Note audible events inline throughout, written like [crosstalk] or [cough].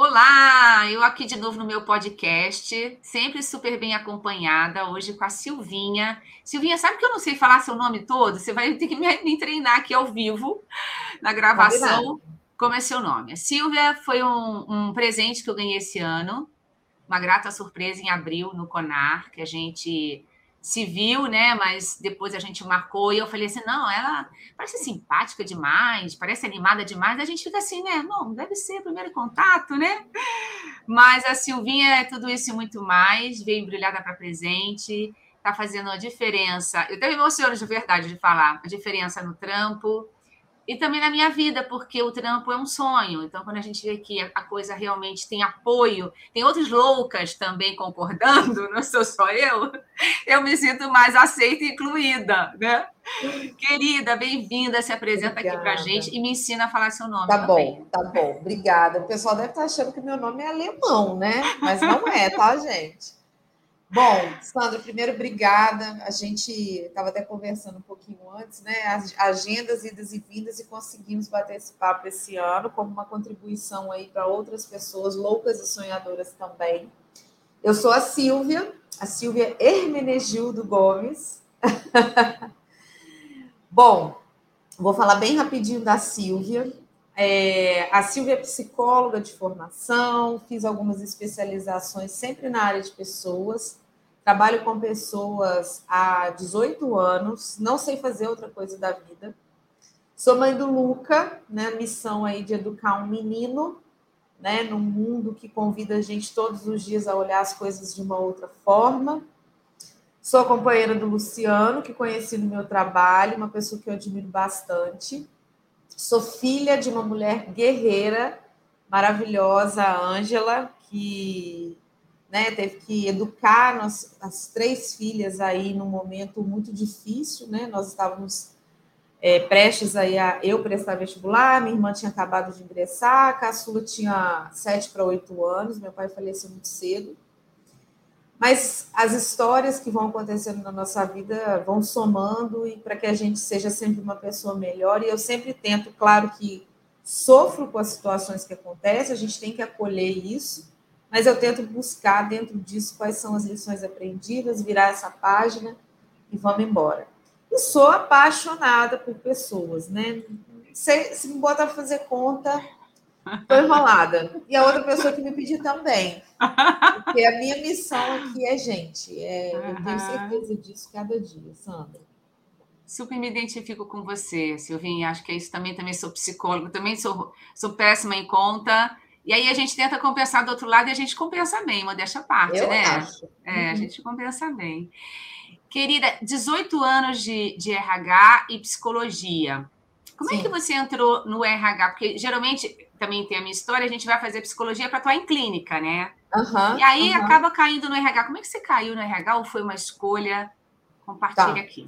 Olá, eu aqui de novo no meu podcast, sempre super bem acompanhada, hoje com a Silvinha. Silvinha, sabe que eu não sei falar seu nome todo? Você vai ter que me, treinar aqui ao vivo, na gravação. Como é seu nome? A Silvia foi um, um presente que eu ganhei esse ano, uma grata surpresa em abril no Conar, que a gente viu, né? Mas depois a gente marcou e eu falei assim: não, ela parece simpática demais, parece animada demais. A gente fica assim, né? Não, deve ser primeiro contato, né? Mas a Silvinha é tudo isso e muito mais, veio embrulhada para presente, tá fazendo a diferença. Eu até me emociono de verdade de falar, a diferença no trampo, e também na minha vida, porque o trampo é um sonho. Então, quando a gente vê que a coisa realmente tem apoio, tem outras loucas também concordando, [laughs] não sou só eu, eu me sinto mais aceita e incluída, né? Querida, bem-vinda, se apresenta Obrigada. aqui para a gente e me ensina a falar seu nome. Tá também. bom, tá bom. Obrigada. O pessoal deve estar achando que meu nome é alemão, né? Mas não é, tá, gente? Bom, Sandra, primeiro, obrigada. A gente estava até conversando um pouquinho antes, né? As agendas, idas e vindas, e conseguimos bater esse papo esse ano como uma contribuição aí para outras pessoas loucas e sonhadoras também. Eu sou a Silvia, a Silvia Hermenegildo Gomes. [laughs] Bom, vou falar bem rapidinho da Silvia. É, a Silvia é psicóloga de formação, fiz algumas especializações sempre na área de pessoas. Trabalho com pessoas há 18 anos, não sei fazer outra coisa da vida. Sou mãe do Luca, né? Missão aí de educar um menino, né? Num mundo que convida a gente todos os dias a olhar as coisas de uma outra forma. Sou companheira do Luciano, que conheci no meu trabalho, uma pessoa que eu admiro bastante. Sou filha de uma mulher guerreira, maravilhosa, Ângela, que né, teve que educar nós, as três filhas aí num momento muito difícil, né? Nós estávamos é, prestes aí a eu prestar vestibular, minha irmã tinha acabado de ingressar, a caçula tinha sete para oito anos, meu pai faleceu muito cedo. Mas as histórias que vão acontecendo na nossa vida vão somando e para que a gente seja sempre uma pessoa melhor. E eu sempre tento, claro que sofro com as situações que acontecem, a gente tem que acolher isso, mas eu tento buscar dentro disso quais são as lições aprendidas, virar essa página e vamos embora. E sou apaixonada por pessoas, né? Se, se me bota a fazer conta, Estou enrolada. E a outra pessoa que me pediu também. Porque a minha missão aqui é gente. É, uhum. Eu tenho certeza disso cada dia, Sandra. Super me identifico com você, Silvinha. Acho que é isso também. Também sou psicólogo, também sou, sou péssima em conta. E aí a gente tenta compensar do outro lado e a gente compensa bem, modéstia à parte, eu né? Acho. É, uhum. a gente compensa bem. Querida, 18 anos de, de RH e psicologia. Como Sim. é que você entrou no RH? Porque geralmente também tem a minha história, a gente vai fazer psicologia para atuar em clínica, né? Uhum, e aí uhum. acaba caindo no RH. Como é que você caiu no RH ou foi uma escolha? Compartilha tá. aqui.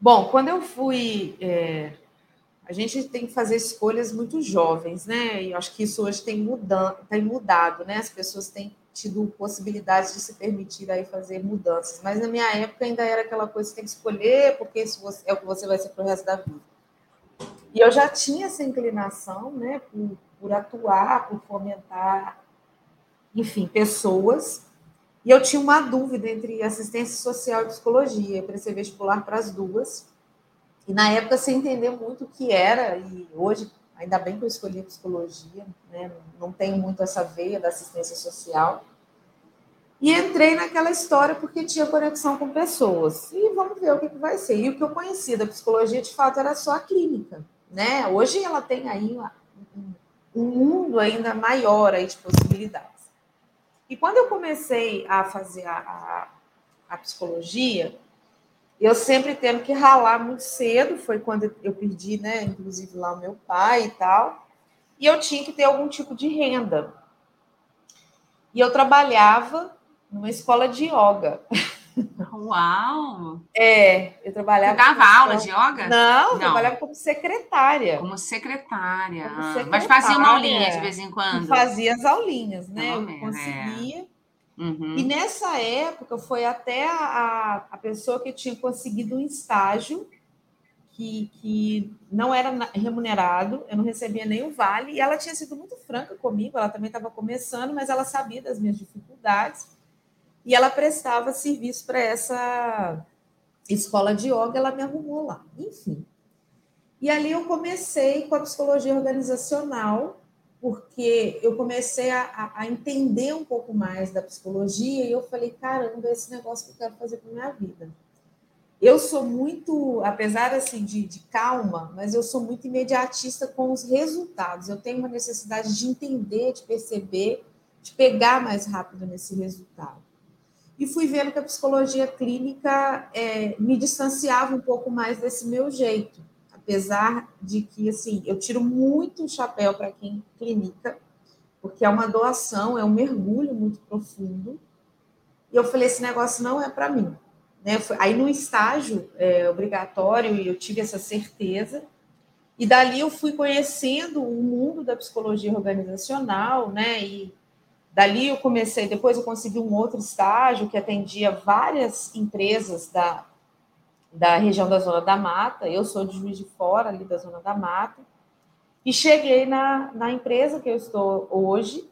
Bom, quando eu fui. É... A gente tem que fazer escolhas muito jovens, né? E acho que isso hoje tem, mudando, tem mudado, né? As pessoas têm tido possibilidade de se permitir aí fazer mudanças. Mas na minha época ainda era aquela coisa que você tem que escolher, porque isso é o que você vai ser para o resto da vida. E eu já tinha essa inclinação, né, por, por atuar, por fomentar, enfim, pessoas. E eu tinha uma dúvida entre assistência social e psicologia. Eu prestei vestibular para as duas. E na época, sem entender muito o que era, e hoje, ainda bem que eu escolhi psicologia, né? não tenho muito essa veia da assistência social. E entrei naquela história porque tinha conexão com pessoas. E vamos ver o que, que vai ser. E o que eu conhecia da psicologia, de fato, era só a clínica né? Hoje ela tem aí um mundo ainda maior aí de possibilidades. E quando eu comecei a fazer a, a, a psicologia, eu sempre tendo que ralar muito cedo, foi quando eu perdi, né, inclusive lá o meu pai e tal, e eu tinha que ter algum tipo de renda. E eu trabalhava numa escola de yoga. [laughs] Uau! É, eu trabalhava. Você dava aula de yoga? Não, Não, trabalhava como secretária. Como secretária. Como secretária. Mas fazia uma aulinha de vez em quando? Fazia as aulinhas, né? eu conseguia. É. Uhum. E nessa época foi até a, a pessoa que tinha conseguido um estágio, que, que não era remunerado, eu não recebia nem o vale, e ela tinha sido muito franca comigo, ela também estava começando, mas ela sabia das minhas dificuldades, e ela prestava serviço para essa escola de yoga, ela me arrumou lá, enfim. E ali eu comecei com a psicologia organizacional, porque eu comecei a, a, entender um pouco mais da psicologia e eu falei, caramba, esse negócio que eu quero fazer com a minha vida. Eu sou muito, apesar assim de, de calma, mas eu sou muito imediatista com os resultados. Eu tenho uma necessidade de entender, de perceber, de pegar mais rápido nesse resultado. E fui vendo que a psicologia clínica é, me distanciava um pouco mais desse meu jeito apesar de que assim eu tiro muito o chapéu para quem clinica, porque é uma doação, é um mergulho muito profundo. E eu falei, esse negócio não é para mim. Né? Aí no estágio é, obrigatório eu tive essa certeza. E dali eu fui conhecendo o mundo da psicologia organizacional, né? E dali eu comecei, depois eu consegui um outro estágio que atendia várias empresas da, da região da Zona da Mata, eu sou de Juiz de Fora, ali da Zona da Mata, e cheguei na, na empresa que eu estou hoje,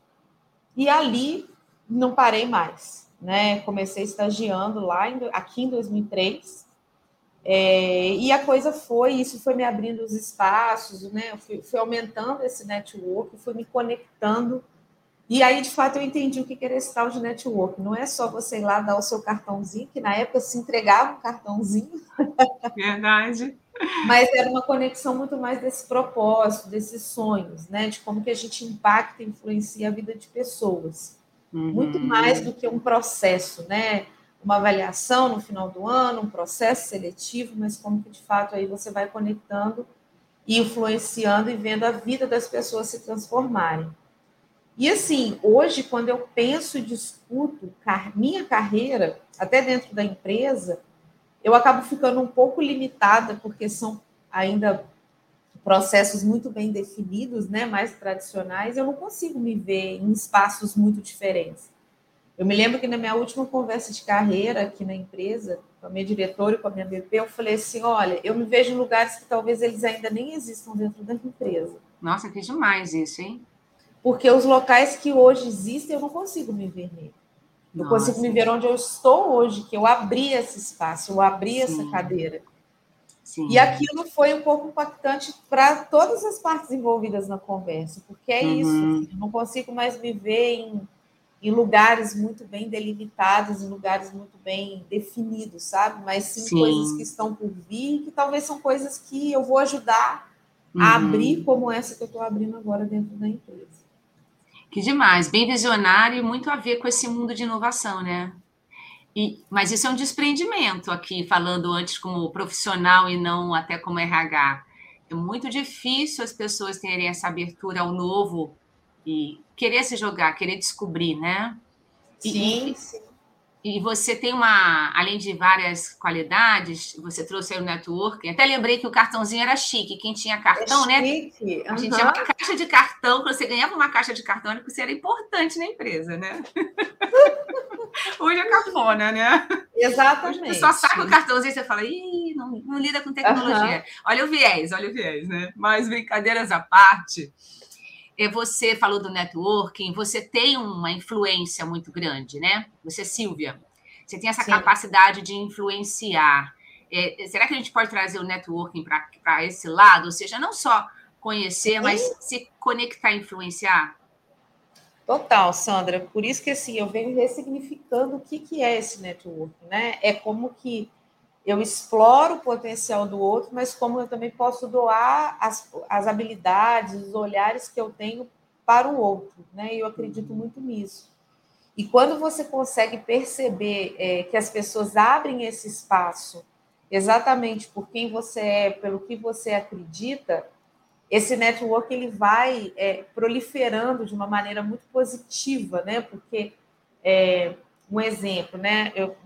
e ali não parei mais, né? Comecei estagiando lá, em, aqui em 2003, é, e a coisa foi, isso foi me abrindo os espaços, né? Eu fui, fui aumentando esse network, fui me conectando e aí, de fato, eu entendi o que era esse tal de network. Não é só você ir lá dar o seu cartãozinho, que na época se entregava um cartãozinho. Verdade. Mas era uma conexão muito mais desse propósito, desses sonhos, né? De como que a gente impacta e influencia a vida de pessoas. Uhum. Muito mais do que um processo, né? Uma avaliação no final do ano, um processo seletivo, mas como que de fato aí você vai conectando e influenciando e vendo a vida das pessoas se transformarem. E assim, hoje, quando eu penso e discuto minha carreira, até dentro da empresa, eu acabo ficando um pouco limitada, porque são ainda processos muito bem definidos, né, mais tradicionais, eu não consigo me ver em espaços muito diferentes. Eu me lembro que na minha última conversa de carreira aqui na empresa, com a minha diretora e com a minha BP, eu falei assim: olha, eu me vejo em lugares que talvez eles ainda nem existam dentro da empresa. Nossa, que demais isso, hein? Porque os locais que hoje existem eu não consigo me ver nele. Eu Nossa. consigo me ver onde eu estou hoje, que eu abri esse espaço, eu abri Sim. essa cadeira. Sim. E aquilo foi um pouco impactante para todas as partes envolvidas na conversa, porque é uhum. isso. Eu não consigo mais me ver em, em, lugares muito bem delimitados, em lugares muito bem definidos, sabe? Mas sim, sim, coisas que estão por vir, que talvez são coisas que eu vou ajudar uhum. a abrir, como essa que eu estou abrindo agora dentro da empresa. Que demais, bem visionário e muito a ver com esse mundo de inovação, né? E, mas isso é um desprendimento aqui, falando antes como profissional e não até como RH. É muito difícil as pessoas terem essa abertura ao novo e querer se jogar, querer descobrir, né? Sim, e, sim. E você tem uma, além de várias qualidades, você trouxe aí o networking. Até lembrei que o cartãozinho era chique. Quem tinha cartão, é né? Uhum. A gente tinha uma caixa de cartão. Quando você ganhava uma caixa de cartão, você era importante na empresa, né? [laughs] Hoje é cafona, né? Exatamente. Só saca o cartãozinho e você fala, ih, não, não lida com tecnologia. Uhum. Olha o viés, olha o viés, né? Mas brincadeiras à parte é, você falou do networking, você tem uma influência muito grande, né? Você, Silvia, você tem essa Sim. capacidade de influenciar. É, será que a gente pode trazer o networking para esse lado? Ou seja, não só conhecer, Sim. mas se conectar e influenciar? Total, Sandra. Por isso que assim, eu venho ressignificando o que, que é esse networking, né? É como que eu exploro o potencial do outro, mas como eu também posso doar as, as habilidades, os olhares que eu tenho para o outro, né? Eu acredito muito nisso. E quando você consegue perceber é, que as pessoas abrem esse espaço exatamente por quem você é, pelo que você acredita, esse network ele vai é, proliferando de uma maneira muito positiva, né? Porque é, um exemplo, né? Eu,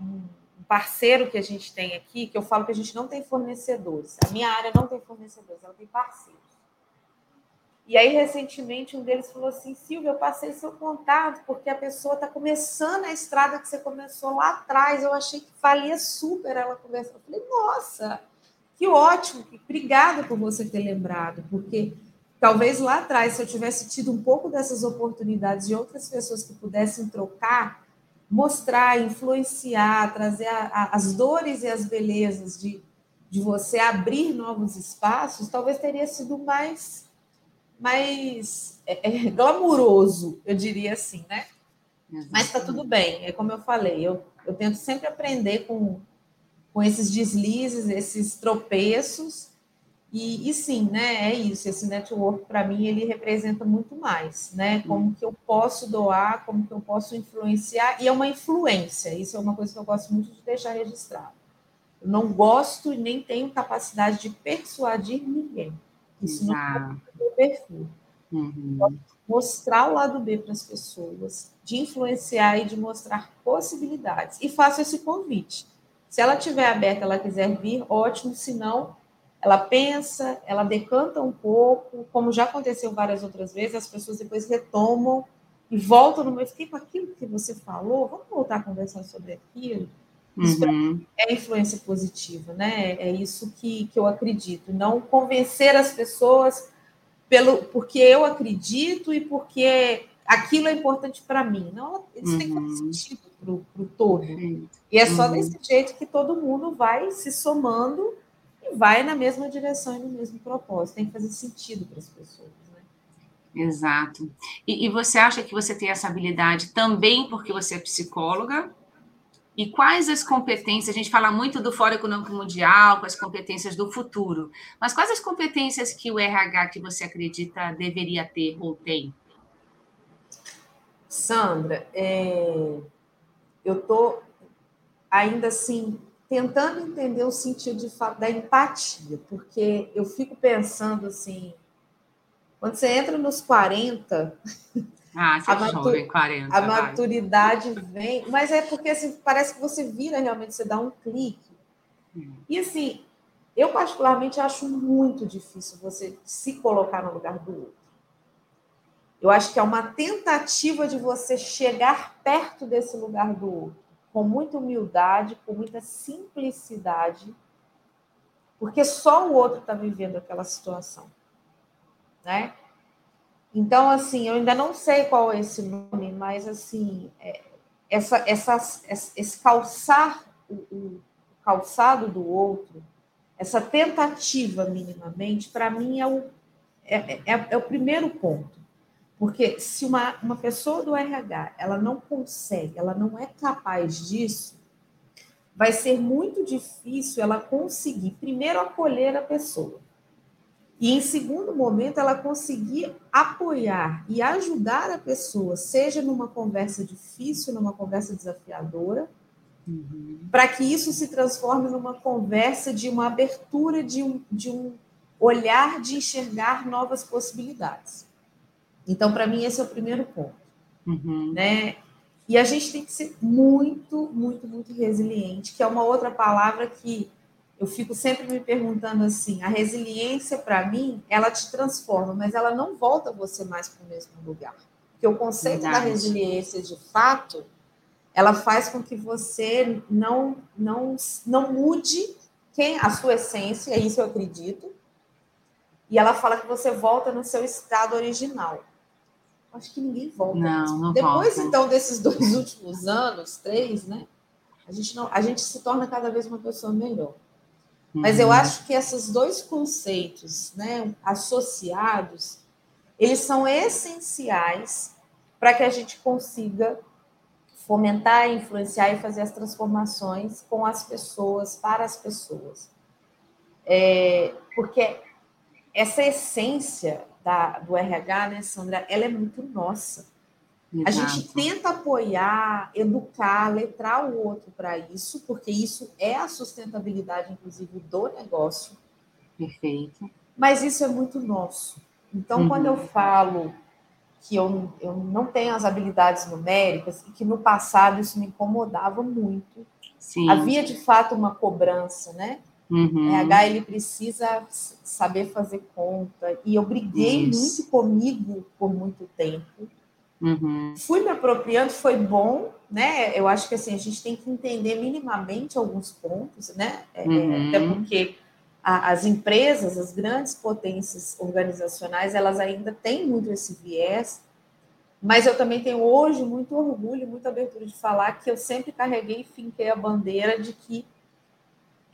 parceiro que a gente tem aqui, que eu falo que a gente não tem fornecedores. A minha área não tem fornecedores, ela tem parceiros. E aí, recentemente, um deles falou assim: Silvia, eu passei seu contato porque a pessoa está começando a estrada que você começou lá atrás. Eu achei que valia super ela conversar. Eu falei: nossa, Que ótimo, obrigada por você ter lembrado, porque talvez lá atrás, se eu tivesse tido um pouco dessas oportunidades de outras pessoas que pudessem trocar, mostrar, influenciar, trazer a, a, as dores e as belezas de, de você abrir novos espaços, talvez teria sido mais, mais é, é, eu diria assim, né? Exatamente. Mas está tudo bem, é como eu falei, eu, eu tento sempre aprender com, com esses deslizes, esses tropeços, e, e, sim, né, é isso, esse network para mim ele representa muito mais, né? Como que eu posso doar, como que eu posso influenciar, e é uma influência, isso é uma coisa que eu gosto muito de deixar registrado. Eu não gosto e nem tenho capacidade de persuadir ninguém. Isso não é o meu perfil. Uhum. Mostrar o lado B para as pessoas, de influenciar e de mostrar possibilidades. E faço esse convite. Se ela tiver aberta, ela quiser vir, ótimo. Se não, ela pensa, ela decanta um pouco, como já aconteceu várias outras vezes, as pessoas depois retomam e voltam no. Fiquei com aquilo que você falou, vamos voltar a conversar sobre aquilo. Isso uhum. é influência positiva, né? É isso que, que eu acredito. Não convencer as pessoas pelo porque eu acredito e porque aquilo é importante para mim. Não, isso uhum. tem que fazer sentido para o todo. E é só uhum. desse jeito que todo mundo vai se somando e vai na mesma direção e no mesmo propósito. Tem que fazer sentido para as pessoas. Né? Exato. E, e você acha que você tem essa habilidade também porque você é psicóloga? E quais as competências? A gente fala muito do Fórum Econômico Mundial, com as competências do futuro, mas quais as competências que o RH que você acredita deveria ter ou tem? Sandra, é... eu estou ainda assim tentando entender o sentido de, da empatia, porque eu fico pensando assim, quando você entra nos 40, ah, a, é jovem, 40, a maturidade vem, mas é porque assim, parece que você vira realmente, você dá um clique. Hum. E assim, eu particularmente acho muito difícil você se colocar no lugar do outro. Eu acho que é uma tentativa de você chegar perto desse lugar do outro com muita humildade, com muita simplicidade, porque só o outro está vivendo aquela situação, né? Então, assim, eu ainda não sei qual é esse nome, mas assim, é, essa, essa, esse calçar o, o calçado do outro, essa tentativa minimamente, para mim é o, é, é, é o primeiro ponto. Porque se uma, uma pessoa do RH ela não consegue, ela não é capaz disso, vai ser muito difícil ela conseguir, primeiro, acolher a pessoa. E, em segundo momento, ela conseguir apoiar e ajudar a pessoa, seja numa conversa difícil, numa conversa desafiadora, uhum. para que isso se transforme numa conversa de uma abertura, de um, de um olhar de enxergar novas possibilidades. Então, para mim, esse é o primeiro ponto. Uhum. Né? E a gente tem que ser muito, muito, muito resiliente, que é uma outra palavra que eu fico sempre me perguntando assim: a resiliência, para mim, ela te transforma, mas ela não volta você mais para o mesmo lugar. Porque o conceito Verdade. da resiliência, de fato, ela faz com que você não, não, não mude quem a sua essência, isso eu acredito, e ela fala que você volta no seu estado original acho que ninguém volta. Não, não Depois, volta. então, desses dois [laughs] últimos anos, três, né? A gente, não, a gente se torna cada vez uma pessoa melhor. Mas eu uhum. acho que esses dois conceitos, né, associados, eles são essenciais para que a gente consiga fomentar, influenciar e fazer as transformações com as pessoas, para as pessoas. É, porque essa essência da, do RH, né, Sandra, ela é muito nossa. Exato. A gente tenta apoiar, educar, letrar o outro para isso, porque isso é a sustentabilidade, inclusive, do negócio. Perfeito. Mas isso é muito nosso. Então, uhum. quando eu falo que eu, eu não tenho as habilidades numéricas, e que no passado isso me incomodava muito, Sim. havia de fato uma cobrança, né? Uhum. RH ele precisa saber fazer conta. E eu briguei Isso. muito comigo por muito tempo. Uhum. Fui me apropriando, foi bom, né? Eu acho que assim, a gente tem que entender minimamente alguns pontos, né? É, uhum. Até porque a, as empresas, as grandes potências organizacionais, elas ainda têm muito esse viés, mas eu também tenho hoje muito orgulho, muita abertura de falar que eu sempre carreguei e finquei a bandeira de que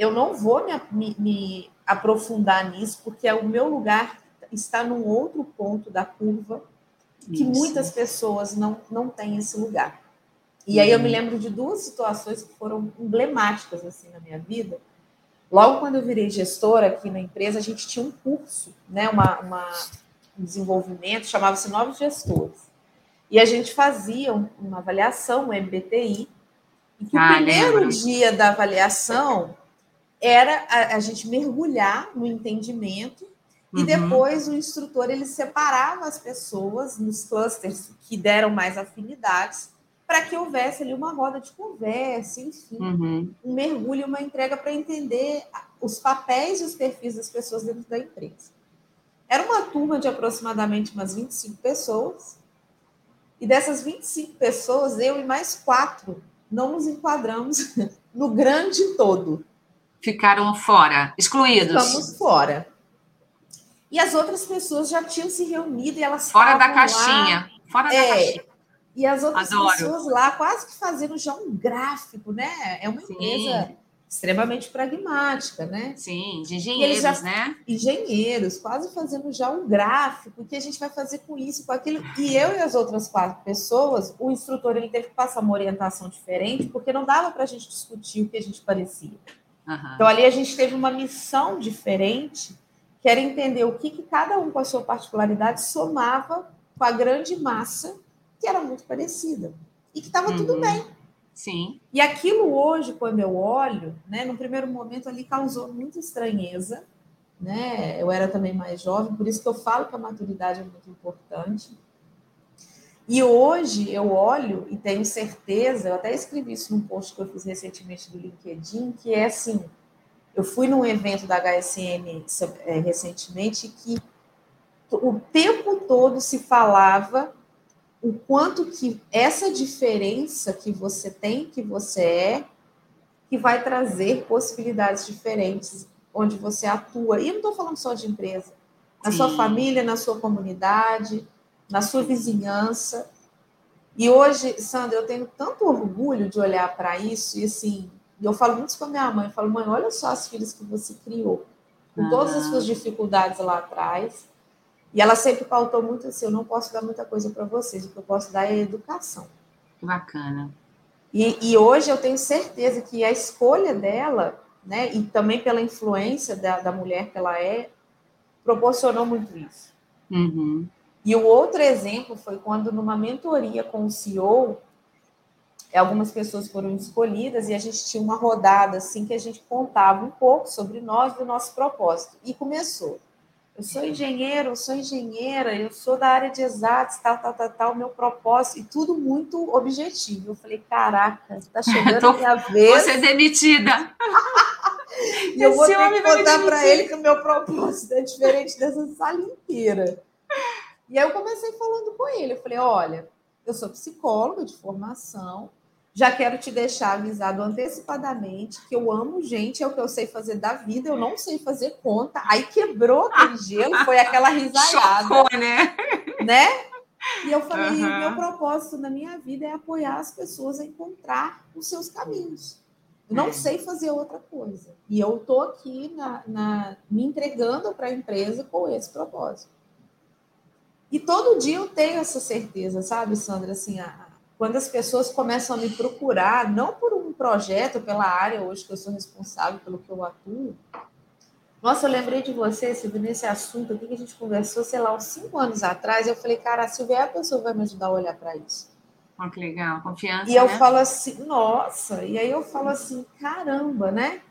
eu não vou me, me, me aprofundar nisso, porque é o meu lugar está num outro ponto da curva que Isso. muitas pessoas não, não têm esse lugar. E uhum. aí eu me uhum. lembro de duas situações que foram emblemáticas assim na minha vida. Logo quando eu virei gestora aqui na empresa, a gente tinha um curso, né, uma, uma um desenvolvimento, chamava-se Novos Gestores. E a gente fazia uma avaliação, um MBTI, e que ah, o primeiro dia da avaliação era a, a gente mergulhar no entendimento e uhum. depois o instrutor ele separava as pessoas nos clusters que deram mais afinidades para que houvesse ali uma roda de conversa, enfim, uhum. um mergulho, uma entrega para entender os papéis e os perfis das pessoas dentro da empresa. Era uma turma de aproximadamente umas 25 pessoas, e dessas 25 pessoas, eu e mais quatro não nos enquadramos [laughs] no grande todo. Ficaram fora, excluídos. Ficamos fora. E as outras pessoas já tinham se reunido e elas fora da caixinha, lá, fora da é, caixinha. E as outras Adoro. pessoas lá quase que fazendo já um gráfico, né? É uma Sim. empresa extremamente pragmática, né? Sim, de engenheiros, já, né? Engenheiros, quase fazendo já um gráfico, o que a gente vai fazer com isso, com aquilo. E eu e as outras quatro pessoas, o instrutor ele teve que passar uma orientação diferente, porque não dava para a gente discutir o que a gente parecia. Uhum. Então ali a gente teve uma missão diferente, que era entender o que, que cada um com a sua particularidade somava com a grande massa que era muito parecida e que estava uhum. tudo bem. Sim. E aquilo hoje, quando eu olho, né, no primeiro momento ali causou muita estranheza, né? Eu era também mais jovem, por isso que eu falo que a maturidade é muito importante. E hoje eu olho e tenho certeza, eu até escrevi isso num post que eu fiz recentemente do LinkedIn, que é assim, eu fui num evento da HSM é, recentemente que o tempo todo se falava o quanto que essa diferença que você tem, que você é, que vai trazer possibilidades diferentes onde você atua. E eu não estou falando só de empresa, na Sim. sua família, na sua comunidade, na sua vizinhança. E hoje, Sandra, eu tenho tanto orgulho de olhar para isso e assim, eu falo muito com a minha mãe, eu falo, mãe, olha só as filhas que você criou, com todas as suas dificuldades lá atrás, e ela sempre pautou muito assim: eu não posso dar muita coisa para vocês, o que eu posso dar é educação. Bacana. E, e, hoje eu tenho certeza que a escolha dela, né, e também pela influência da, da mulher que ela é, proporcionou muito isso. Uhum. E o outro exemplo foi quando, numa mentoria com o CEO, algumas pessoas foram escolhidas e a gente tinha uma rodada assim que a gente contava um pouco sobre nós, do nosso propósito. E começou eu sou engenheiro, eu sou engenheira, eu sou da área de exatos, tal, tal, tal, tal, meu propósito, e tudo muito objetivo. Eu falei, caraca, está [laughs] chegando Tô, a minha vez. Vou ser demitida. e eu vou ter que contar para ele que o meu propósito é diferente dessa sala inteira. E aí eu comecei falando com ele, eu falei, olha, eu sou psicóloga de formação, já quero te deixar avisado antecipadamente que eu amo gente, é o que eu sei fazer da vida, eu não sei fazer conta. Aí quebrou aquele [laughs] gelo, foi aquela risada. Chocou, né? Né? E eu falei, uhum. meu propósito na minha vida é apoiar as pessoas a encontrar os seus caminhos. Eu não é. sei fazer outra coisa. E eu estou aqui na, na, me entregando para a empresa com esse propósito. E todo dia eu tenho essa certeza, sabe, Sandra? Assim, a, quando as pessoas começam a me procurar, não por um projeto, pela área hoje que eu sou responsável, pelo que eu atuo. Nossa, eu lembrei de você, Silvia, nesse assunto aqui que a gente conversou, sei lá, uns cinco anos atrás. Eu falei, cara, a Silvia é a pessoa que vai me ajudar a olhar para isso. Oh, que legal, confiança. E eu né? falo assim, nossa, e aí eu falo assim, caramba, né?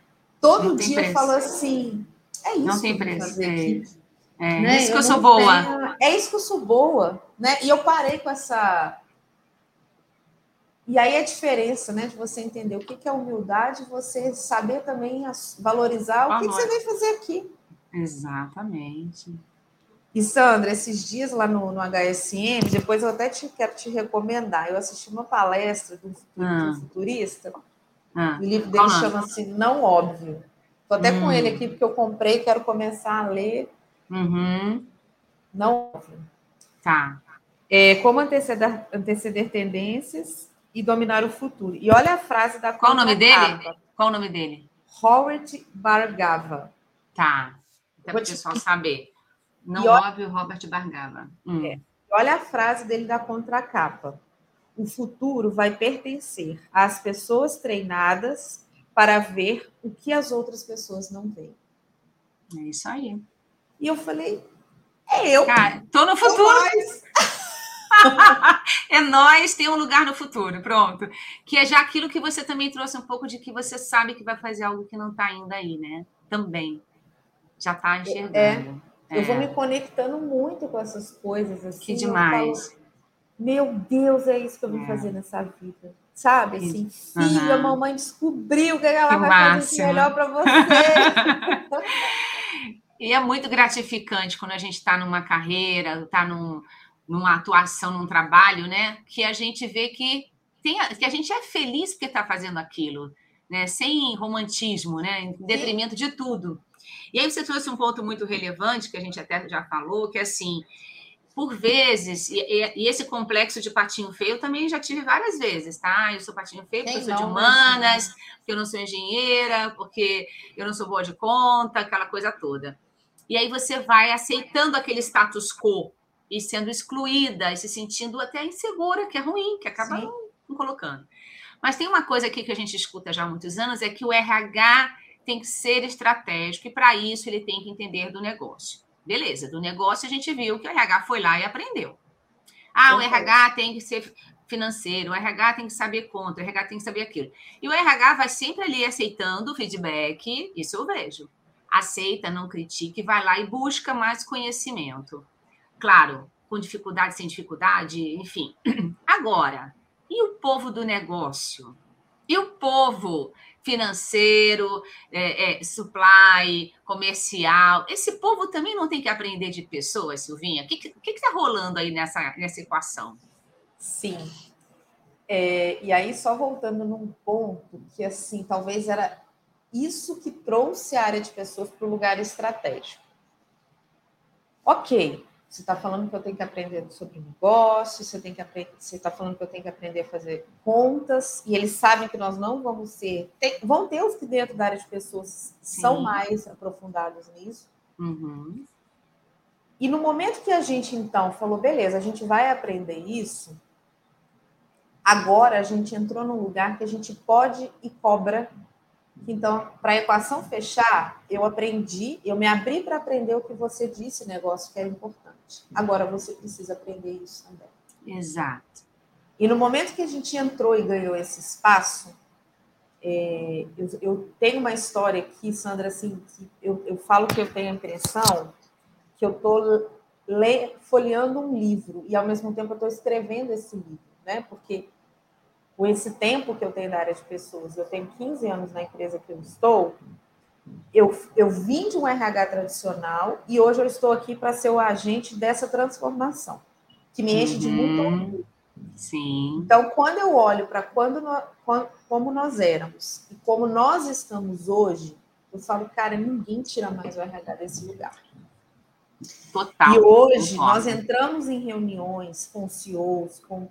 Todo dia preço. eu falo assim, é isso. Não tem preço. É, é né? isso que eu, eu sou boa. Tenho... É isso que eu sou boa, né? E eu parei com essa e aí a diferença, né, de você entender o que é humildade, você saber também valorizar o que, que você veio fazer aqui. Exatamente. E Sandra, esses dias lá no, no HSM, depois eu até te, quero te recomendar. Eu assisti uma palestra do, ah. futurista. Ah. O livro dele chama-se Não Óbvio. Estou até hum. com ele aqui, porque eu comprei, quero começar a ler. Uhum. Não. Tá. É, como anteceder, anteceder tendências e dominar o futuro. E olha a frase da Qual o nome dele? Qual o nome dele? Howard Bargava. Tá. Até para o pessoal saber. Não olha... óbvio, Robert Bargava. Hum. É. Olha a frase dele da contracapa. O futuro vai pertencer às pessoas treinadas para ver o que as outras pessoas não veem. É isso aí. E eu falei, é eu. Cara, tô no futuro. [laughs] é nós, tem um lugar no futuro, pronto. Que é já aquilo que você também trouxe um pouco de que você sabe que vai fazer algo que não está ainda aí, né? Também. Já está enxergando. É, é. Eu vou me conectando muito com essas coisas. Assim, que demais. Falo, Meu Deus, é isso que eu vim é. fazer nessa vida. Sabe? Assim, filha, uhum. a mamãe descobriu que ela que vai máximo. fazer melhor para você. [laughs] e é muito gratificante quando a gente está numa carreira, está num, numa atuação, num trabalho, né? Que a gente vê que, tem, que a gente é feliz porque está fazendo aquilo, né? Sem romantismo, né? Em detrimento de tudo. E aí você trouxe um ponto muito relevante, que a gente até já falou, que é assim, por vezes, e, e, esse complexo de patinho feio eu também já tive várias vezes, tá? Eu sou patinho feio porque eu sou de humanas, porque eu não sou engenheira, porque eu não sou boa de conta, aquela coisa toda. E aí você vai aceitando aquele status quo e sendo excluída e se sentindo até insegura, que é ruim, que acaba não, não colocando. Mas tem uma coisa aqui que a gente escuta já há muitos anos, é que o RH tem que ser estratégico e para isso ele tem que entender do negócio. Beleza, do negócio a gente viu que o RH foi lá e aprendeu. Ah, o RH tem que ser financeiro, o RH tem que saber conta, o RH tem que saber aquilo. E o RH vai sempre ali aceitando o feedback, isso eu vejo. Aceita, não critique, vai lá e busca mais conhecimento. Claro, com dificuldade, sem dificuldade, enfim. [clears throat] Agora, e o povo do negócio? E o povo financeiro, é, é, supply, comercial. Esse povo também não tem que aprender de pessoas, Silvinha? O que está rolando aí nessa, nessa equação? Sim. É, e aí, só voltando num ponto que, assim, talvez era isso que trouxe a área de pessoas para o lugar estratégico. Ok, você está falando que eu tenho que aprender sobre negócio, você tem que aprender, você está falando que eu tenho que aprender a fazer contas, e eles sabem que nós não vamos ser. Tem, vão ter os que dentro da área de pessoas Sim. são mais aprofundados nisso. Uhum. E no momento que a gente então falou, beleza, a gente vai aprender isso, agora a gente entrou num lugar que a gente pode e cobra então, para a equação fechar, eu aprendi, eu me abri para aprender o que você disse, negócio que era importante. Agora você precisa aprender isso também. Exato. E no momento que a gente entrou e ganhou esse espaço, é, eu, eu, tenho uma história aqui, Sandra, assim, que eu, eu falo que eu tenho a impressão que eu estou folheando um livro e ao mesmo tempo eu estou escrevendo esse livro, né? Porque esse tempo que eu tenho na área de pessoas, eu tenho 15 anos na empresa que eu estou, eu, eu vim de um RH tradicional e hoje eu estou aqui para ser o agente dessa transformação, que me enche uhum. de muito orgulho. Sim. Então, quando eu olho para quando, quando como nós éramos e como nós estamos hoje, eu falo, cara, ninguém tira mais o RH desse lugar. Total. E hoje concordo. nós entramos em reuniões com CEOs, com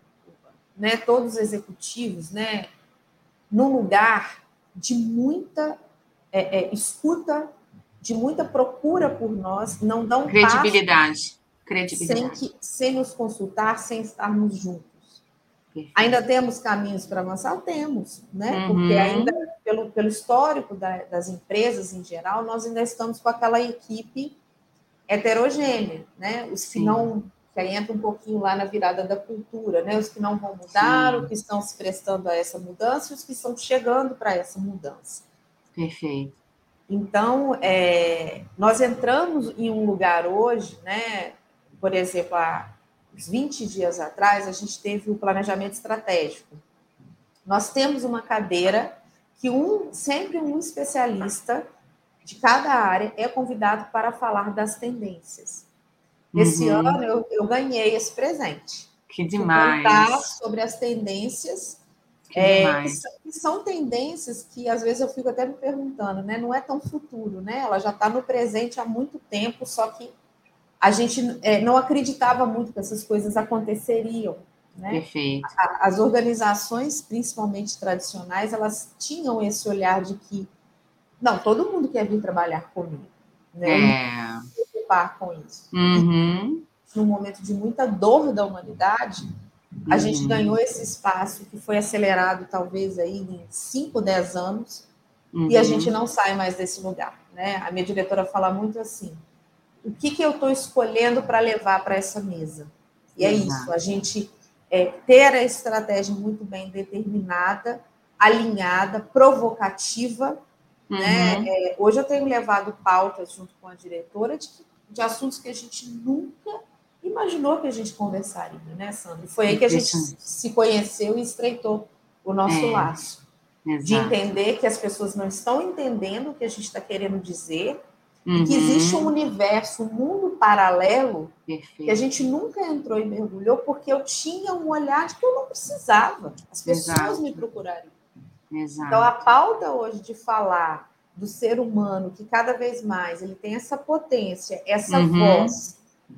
né, todos os executivos, né, num lugar de muita é, é, escuta, de muita procura por nós, não dão credibilidade, credibilidade. Sem, que, sem nos consultar, sem estarmos juntos. Perfeito. Ainda temos caminhos para avançar? Temos, né? Uhum. Porque ainda, pelo, pelo histórico da, das empresas em geral, nós ainda estamos com aquela equipe heterogênea, né? Os que Sim. não que aí entra um pouquinho lá na virada da cultura, né? Os que não vão mudar, Sim. os que estão se prestando a essa mudança os que estão chegando para essa mudança. Perfeito. Então, é, nós entramos em um lugar hoje, né? Por exemplo, há uns 20 dias atrás, a gente teve o planejamento estratégico. Nós temos uma cadeira que um, sempre um especialista de cada área é convidado para falar das tendências. Esse uhum. ano eu, eu, ganhei esse presente. Que demais. Contar sobre as tendências É, que, são, que, são, tendências que às vezes eu fico até me perguntando, né? Não é tão futuro, né? Ela já está no presente há muito tempo, só que a gente é, não acreditava muito que essas coisas aconteceriam. Né? Perfeito. As organizações, principalmente tradicionais, elas tinham esse olhar de que não, todo mundo quer vir trabalhar comigo. Né? É. Preocupar com isso. Uhum. Num momento de muita dor da humanidade, a uhum. gente ganhou esse espaço que foi acelerado talvez aí em 5, 10 anos, uhum. e a uhum. gente não sai mais desse lugar. Né? A minha diretora fala muito assim: o que, que eu estou escolhendo para levar para essa mesa? E é isso, a gente é, ter a estratégia muito bem determinada, alinhada, provocativa. Né? Uhum. Né? É, hoje eu tenho levado pautas junto com a diretora de, de assuntos que a gente nunca imaginou que a gente conversaria, né, Sandra? Foi aí que a gente se conheceu e estreitou o nosso é, laço. Exato. De entender que as pessoas não estão entendendo o que a gente está querendo dizer, uhum. que existe um universo, um mundo paralelo Perfeito. que a gente nunca entrou e mergulhou porque eu tinha um olhar de que eu não precisava. As pessoas Exato. me procurariam. Exato. Então, a pauta hoje de falar do ser humano, que cada vez mais ele tem essa potência, essa uhum. voz,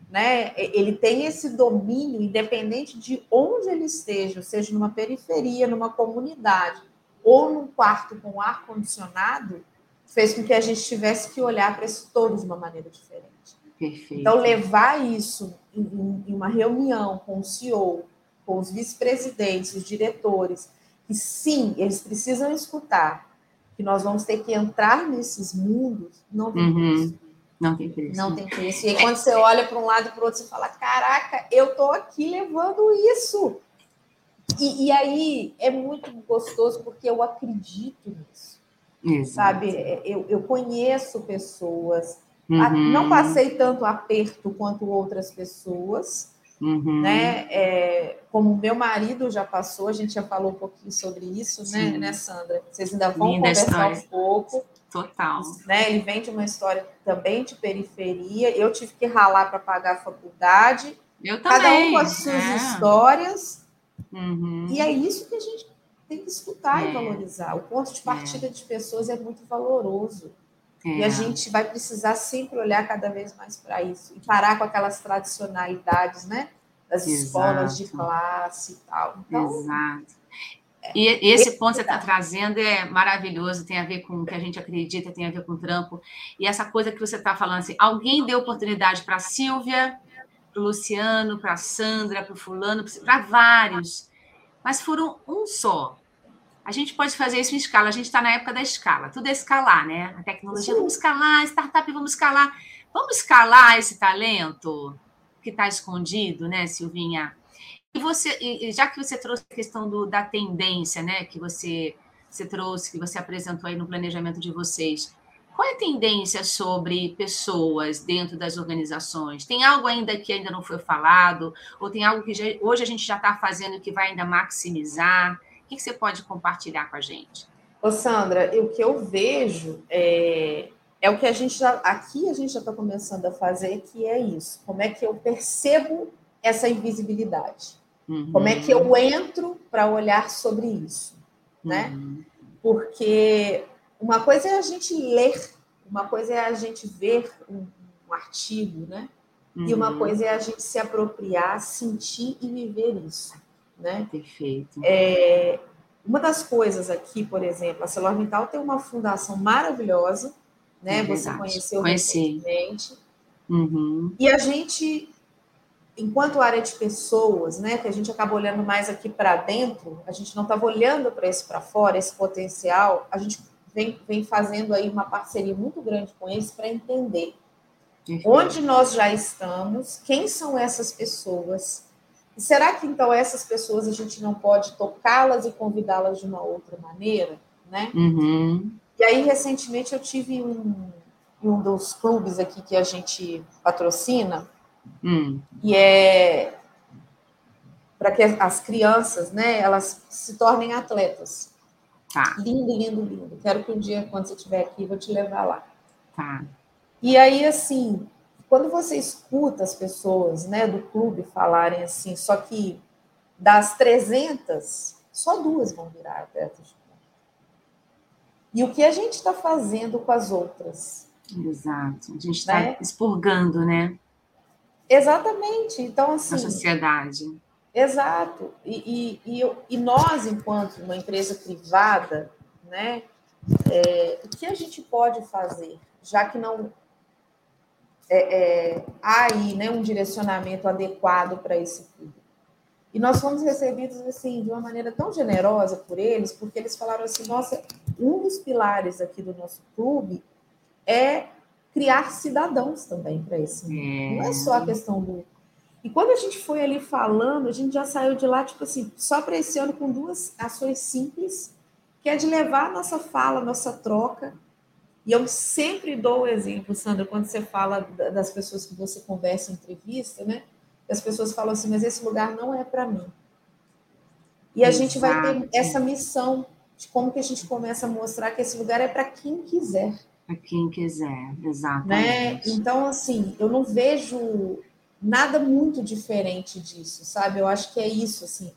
né? Ele tem esse domínio, independente de onde ele esteja, seja numa periferia, numa comunidade, ou num quarto com ar condicionado, fez com que a gente tivesse que olhar para isso todo de uma maneira diferente. Perfeito. Então, levar isso em, em uma reunião com o CEO, com os vice-presidentes, os diretores, que sim, eles precisam escutar, que nós vamos ter que entrar nesses mundos, não tem uhum. Não tem preço. Não tem preço. E aí, quando você olha para um lado e para o outro, você fala: caraca, eu tô aqui levando isso. E, e, aí é muito gostoso porque eu acredito nisso. Exato. Sabe? É, eu, eu conheço pessoas, uhum. não passei tanto aperto quanto outras pessoas, uhum. né? É, como meu marido já passou, a gente já falou um pouquinho sobre isso, né, né, Sandra? Vocês ainda vão Linda conversar um pouco. Total. Né? Ele vem de uma história também de periferia. Eu tive que ralar para pagar a faculdade. Eu também. Cada um com as suas é. histórias. Uhum. E é isso que a gente tem que escutar é. e valorizar. O ponto de partida é. de pessoas é muito valoroso. E a é. gente vai precisar sempre olhar cada vez mais para isso. E parar com aquelas tradicionalidades, né? Das Exato. escolas de classe e tal. Então, Exato. E esse ponto que você está trazendo é maravilhoso, tem a ver com o que a gente acredita, tem a ver com o trampo. E essa coisa que você está falando, assim, alguém deu oportunidade para a Silvia, para o Luciano, para a Sandra, para o fulano, para vários, mas foram um só. A gente pode fazer isso em escala, a gente está na época da escala, tudo é escalar, né? A tecnologia, vamos escalar, startup, vamos escalar. Vamos escalar esse talento que está escondido, né, Silvinha? E você, já que você trouxe a questão do, da tendência, né, que você, você trouxe, que você apresentou aí no planejamento de vocês, qual é a tendência sobre pessoas dentro das organizações? Tem algo ainda que ainda não foi falado? Ou tem algo que já, hoje a gente já está fazendo que vai ainda maximizar? O que, que você pode compartilhar com a gente? Ô Sandra, o que eu vejo é, é o que a gente já, aqui a gente já está começando a fazer, que é isso. Como é que eu percebo essa invisibilidade? Uhum. Como é que eu entro para olhar sobre isso, né? Uhum. Porque uma coisa é a gente ler, uma coisa é a gente ver um, um artigo, né? Uhum. E uma uhum. coisa é a gente se apropriar, sentir e viver isso, né? Perfeito. É, uma das coisas aqui, por exemplo, a ArcelorMittal tem uma fundação maravilhosa, né? É Você conheceu Conheci. recentemente. Uhum. E a gente enquanto área de pessoas, né, que a gente acaba olhando mais aqui para dentro, a gente não estava olhando para esse para fora, esse potencial, a gente vem, vem fazendo aí uma parceria muito grande com eles para entender uhum. onde nós já estamos, quem são essas pessoas, e será que então essas pessoas a gente não pode tocá-las e convidá-las de uma outra maneira, né? Uhum. E aí recentemente eu tive um, um dos clubes aqui que a gente patrocina, Hum. E é para que as crianças, né, elas se tornem atletas. Tá. Lindo, lindo, lindo. Quero que um dia, quando você estiver aqui, eu vou te levar lá. Tá. E aí, assim, quando você escuta as pessoas, né, do clube falarem assim, só que das 300, só duas vão virar atletas de ponta. E o que a gente está fazendo com as outras? Exato. A gente está né? expurgando, né? Exatamente. Então, assim. A sociedade. Exato. E, e, e, e nós, enquanto uma empresa privada, né, é, o que a gente pode fazer, já que não é, é, há aí né, um direcionamento adequado para esse público? E nós fomos recebidos assim de uma maneira tão generosa por eles, porque eles falaram assim: nossa, um dos pilares aqui do nosso clube é criar cidadãos também para esse mundo. É. Não é só a questão do. E quando a gente foi ali falando, a gente já saiu de lá, tipo assim, só para esse ano com duas ações simples, que é de levar a nossa fala, a nossa troca. E eu sempre dou o exemplo, Sandra, quando você fala das pessoas que você conversa em entrevista, né? As pessoas falam assim, mas esse lugar não é para mim. E a Exato. gente vai ter essa missão de como que a gente começa a mostrar que esse lugar é para quem quiser. Para quem quiser, exatamente. Né? Então, assim, eu não vejo nada muito diferente disso, sabe? Eu acho que é isso, assim,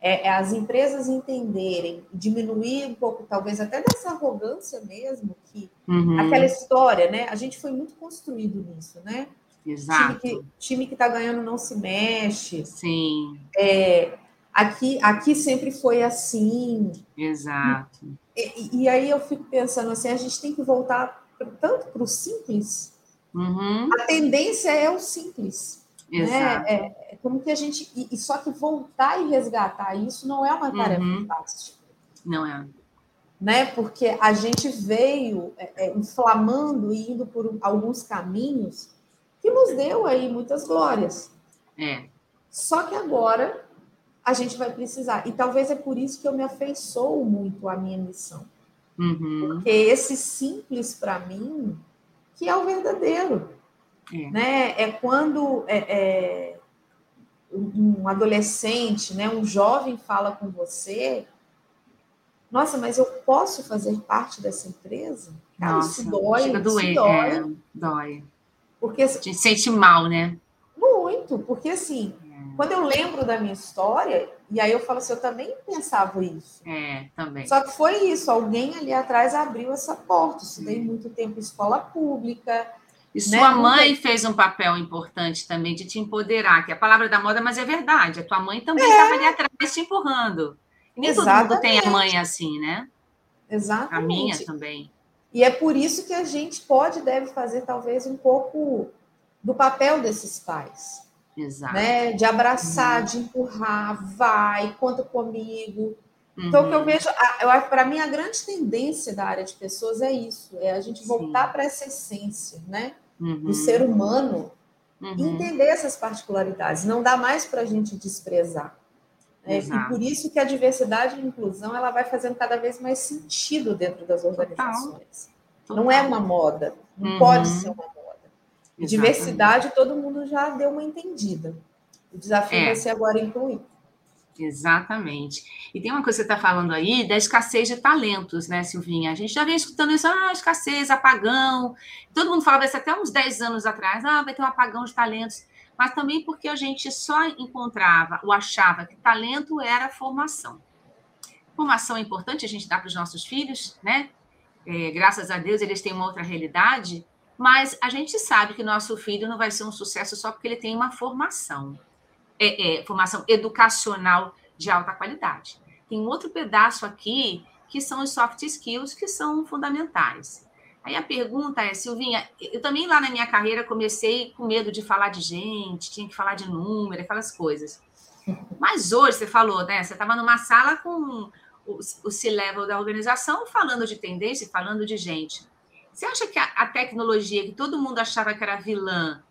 é, é, as empresas entenderem, diminuir um pouco, talvez até dessa arrogância mesmo, que uhum. aquela história, né? A gente foi muito construído nisso, né? Exato. Time que está ganhando não se mexe. Sim. É, aqui, aqui sempre foi assim. Exato. E, e, aí eu fico pensando assim, a gente tem que voltar tanto para o simples. Uhum. A tendência é o simples. Né? Exato. Né? É, é, como que a gente. E, e, só que voltar e resgatar isso não é uma tarefa uhum. fácil. Não é. Né? Porque a gente veio é, é, inflamando e indo por alguns caminhos que nos deu aí muitas glórias. É. Só que agora a gente vai precisar. E talvez é por isso que eu me afeiçoo muito à minha missão. Uhum. Porque esse simples para mim, que é o verdadeiro. É, né? é quando é, é, um adolescente, né, um jovem fala com você, nossa, mas eu posso fazer parte dessa empresa? Cara, nossa, isso dói, chega doer, isso dói. É, dói. Porque, a gente sente mal, né? Muito, porque assim, quando eu lembro da minha história, e aí eu falo assim, eu também pensava isso. É, também. Só que foi isso, alguém ali atrás abriu essa porta. Estudei muito tempo em escola pública. E né? sua mãe fez um papel importante também de te empoderar, que é a palavra da moda, mas é verdade. A tua mãe também estava é. ali atrás te empurrando. E nem Exatamente. todo mundo tem a mãe assim, né? Exatamente. A minha também. E é por isso que a gente pode, deve fazer talvez um pouco do papel desses pais. Exato. Né? De abraçar, uhum. de empurrar, vai, conta comigo. Uhum. Então, o que eu uhum. vejo, para mim, a grande tendência da área de pessoas é isso: é a gente voltar para essa essência, né? Uhum. Do ser humano, uhum. entender essas particularidades. Não dá mais para a gente desprezar. Né? E por isso que a diversidade e a inclusão ela vai fazendo cada vez mais sentido dentro das organizações. Total. Total. Não é uma moda, não uhum. pode ser uma moda. Exatamente. Diversidade, todo mundo já deu uma entendida. O desafio é. vai ser agora incluir. Exatamente. E tem uma coisa que você está falando aí da escassez de talentos, né, Silvinha? A gente já vem escutando isso, ah, escassez, apagão. Todo mundo falava isso até uns 10 anos atrás, ah, vai ter um apagão de talentos. Mas também porque a gente só encontrava ou achava que talento era formação. Formação é importante a gente dar para os nossos filhos, né? É, graças a Deus eles têm uma outra realidade, mas a gente sabe que nosso filho não vai ser um sucesso só porque ele tem uma formação, é, é, formação educacional de alta qualidade. Tem um outro pedaço aqui que são os soft skills que são fundamentais. Aí a pergunta é, Silvinha, eu também lá na minha carreira comecei com medo de falar de gente, tinha que falar de número, aquelas coisas. Mas hoje você falou, né? Você estava numa sala com o, C-level da organização falando de tendência, falando de gente. Você acha que a tecnologia que todo mundo achava que era vilã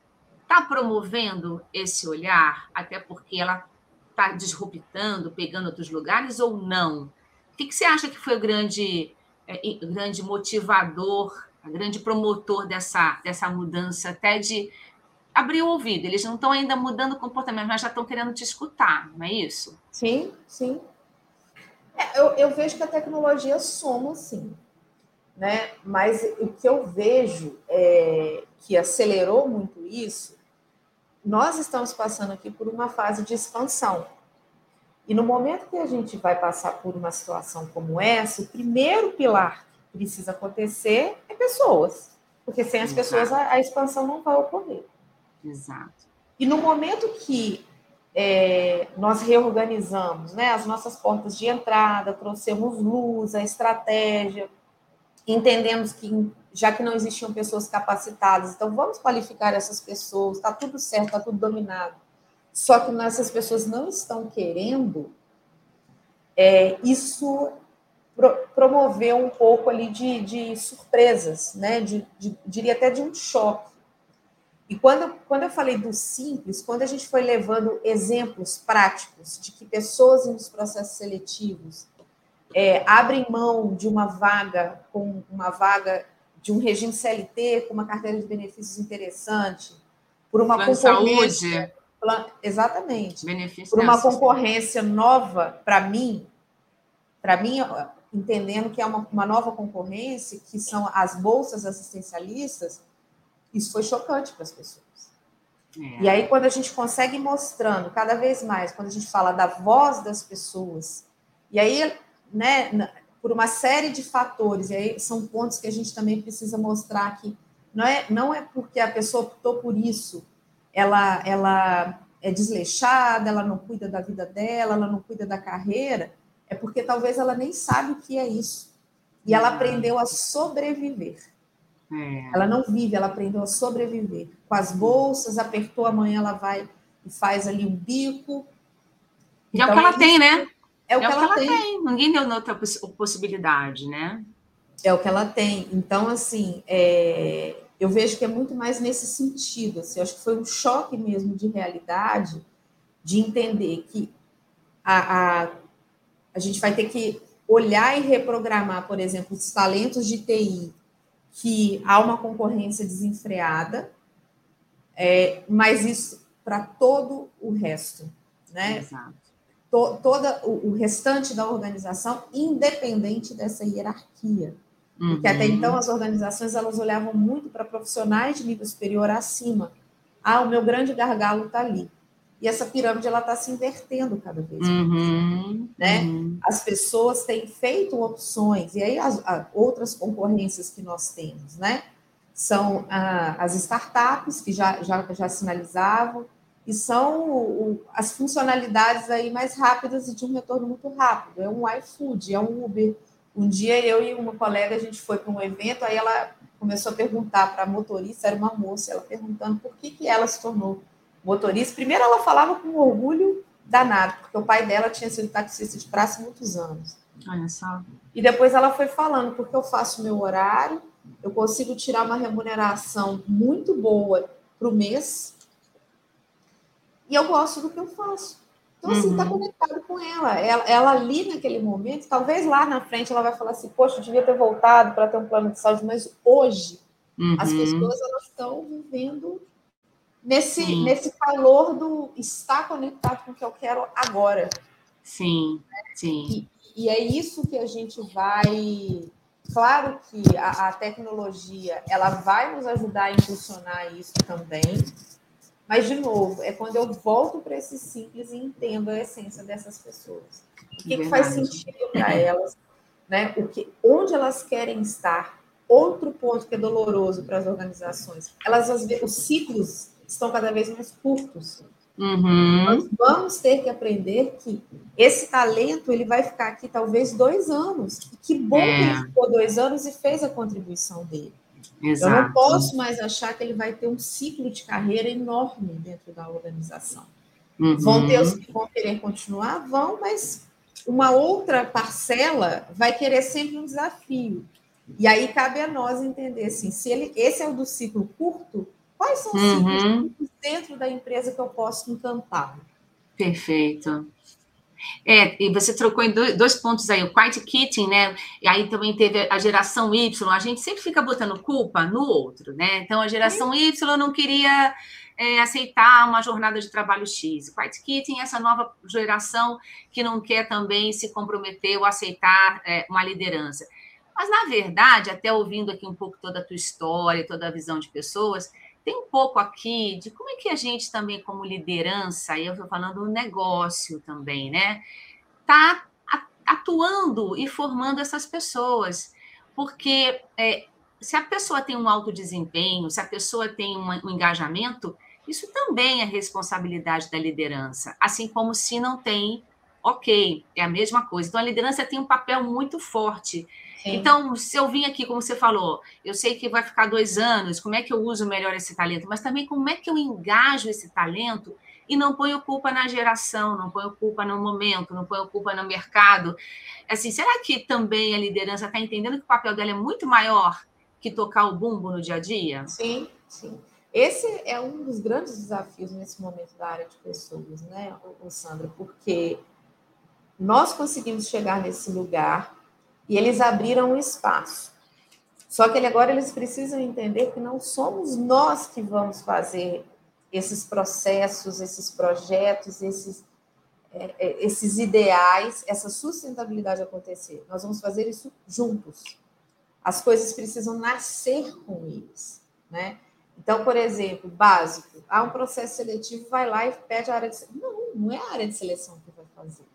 está promovendo esse olhar, até porque ela está disruptando, pegando outros lugares ou não? O que, que você acha que foi o grande, é, grande motivador, a grande promotor dessa, dessa mudança, até de abrir o ouvido? Eles não estão ainda mudando o comportamento, mas já estão querendo te escutar, não é isso? Sim, sim. É, eu, eu vejo que a tecnologia soma, sim né? Mas o que eu vejo é, que acelerou muito isso, nós estamos passando aqui por uma fase de expansão. E no momento que a gente vai passar por uma situação como essa, o primeiro pilar que precisa acontecer é pessoas. Porque sem as Exato. pessoas a, a, expansão não vai ocorrer. Exato. E no momento que é, nós reorganizamos né, as nossas portas de entrada, trouxemos luz, a estratégia, entendemos que já que não existiam pessoas capacitadas, então vamos qualificar essas pessoas, está tudo certo, está tudo dominado. Só que essas pessoas não estão querendo, é, isso pro, promoveu um pouco ali de, de surpresas, né? De, de, diria até de um choque. E quando, quando eu falei do simples, quando a gente foi levando exemplos práticos de que pessoas nos processos seletivos é, abrem mão de uma vaga com uma vaga de um regime CLT com uma carteira de benefícios interessante, por uma Plano concorrência, saúde. Plan, exatamente. Benefício por uma concorrência nova para mim, para mim entendendo que é uma, uma nova concorrência, que são as bolsas assistencialistas, isso foi chocante para as pessoas. É. E aí, quando a gente consegue mostrando cada vez mais, quando a gente fala da voz das pessoas, e aí, né, por uma série de fatores, e aí são pontos que a gente também precisa mostrar que não é, não é porque a pessoa optou por isso, ela, ela é desleixada, ela não cuida da vida dela, ela não cuida da carreira, é porque talvez ela nem sabe o que é isso. E ela uhum. aprendeu a sobreviver. É. Ela não vive, ela aprendeu a sobreviver. Com as bolsas, apertou amanhã, ela vai e faz ali um bico. E então, é o que ela tem, né? É o, é que, o ela que, ela, tem. tem. Ninguém deu outra possibilidade, né? É o que ela tem. Então, assim, é... eu vejo que é muito mais nesse sentido. Assim, acho que foi um choque mesmo de realidade de entender que a, a, a gente vai ter que olhar e reprogramar, por exemplo, os talentos de TI, que há uma concorrência desenfreada, é, mas isso para todo o resto, né? Exato to, toda o, o, restante da organização, independente dessa hierarquia. Uhum. Porque até então as organizações elas olhavam muito para profissionais de nível superior acima. Ah, o meu grande gargalo está ali. E essa pirâmide ela está se invertendo cada vez mais. Uhum. Né? Uhum. As pessoas têm feito opções, e aí as, as outras concorrências que nós temos, né? São ah, as startups, que já, já, já sinalizavam, e são o, as funcionalidades aí mais rápidas e de um retorno muito rápido. É um iFood, é um Uber. Um dia eu e uma colega a gente foi para um evento, aí ela começou a perguntar para a motorista, era uma moça, ela perguntando por que, que ela se tornou motorista. Primeiro ela falava com orgulho danado, porque o pai dela tinha sido taxista de praça muitos anos. Olha só. E depois ela foi falando, porque eu faço meu horário, eu consigo tirar uma remuneração muito boa para o mês, e eu gosto do que eu faço. Então, assim, está uhum. conectado com ela. ela. Ela ali naquele momento, talvez lá na frente ela vai falar assim, poxa, eu devia ter voltado para ter um plano de saúde, mas hoje uhum. as pessoas elas estão vivendo nesse, nesse calor do estar conectado com o que eu quero agora. Sim, sim. E, e é isso que a gente vai. Claro que a, a tecnologia ela vai nos ajudar a impulsionar isso também, mas, de novo, é quando eu volto para esse simples e entendo a essência dessas pessoas. O que, que faz sentido para elas, né? o que, onde elas querem estar. Outro ponto que é doloroso para as organizações, elas os ciclos estão cada vez mais curtos. Uhum. Nós vamos ter que aprender que esse talento ele vai ficar aqui talvez dois anos. E que bom é. que ele ficou dois anos e fez a contribuição dele. Exato. Eu não posso mais achar que ele vai ter um ciclo de carreira enorme dentro da organização. Uhum. Vão ter os que vão querer continuar? Vão, mas uma outra parcela vai querer sempre um desafio. E aí cabe a nós entender assim, se ele, esse é o do ciclo curto, quais são os uhum. ciclos dentro da empresa que eu posso encantar? Perfeito. É, e você trocou em dois pontos aí, o quiet quitting, né? E aí também teve a geração Y. A gente sempre fica botando culpa no outro, né? Então a geração Y não queria é, aceitar uma jornada de trabalho X. Quiet quitting, essa nova geração que não quer também se comprometer ou aceitar é, uma liderança. Mas, na verdade, até ouvindo aqui um pouco toda a tua história, toda a visão de pessoas, tem um pouco aqui de como é que a gente também, como liderança, e eu estou falando do negócio também, né? Está atuando e formando essas pessoas. Porque é, se a pessoa tem um alto desempenho, se a pessoa tem um, um engajamento, isso também é responsabilidade da liderança. Assim como se não tem, ok, é a mesma coisa. Então a liderança tem um papel muito forte Sim. Então, se eu vim aqui, como você falou, eu sei que vai ficar dois anos, como é que eu uso melhor esse talento, mas também como é que eu engajo esse talento e não ponho culpa na geração, não ponho culpa no momento, não ponho culpa no mercado. Assim, será que também a liderança está entendendo que o papel dela é muito maior que tocar o bumbo no dia a dia? Sim, sim. Esse é um dos grandes desafios nesse momento da área de pessoas, né, Sandra? Porque nós conseguimos chegar nesse lugar e eles abriram um espaço. Só que agora eles precisam entender que não somos nós que vamos fazer esses processos, esses projetos, esses, é, é, esses ideais, essa sustentabilidade acontecer. Nós vamos fazer isso juntos. As coisas precisam nascer com eles, né? Então, por exemplo, básico, há um processo seletivo, vai lá e pede a área de seleção. Não, não é a área de seleção que vai fazer.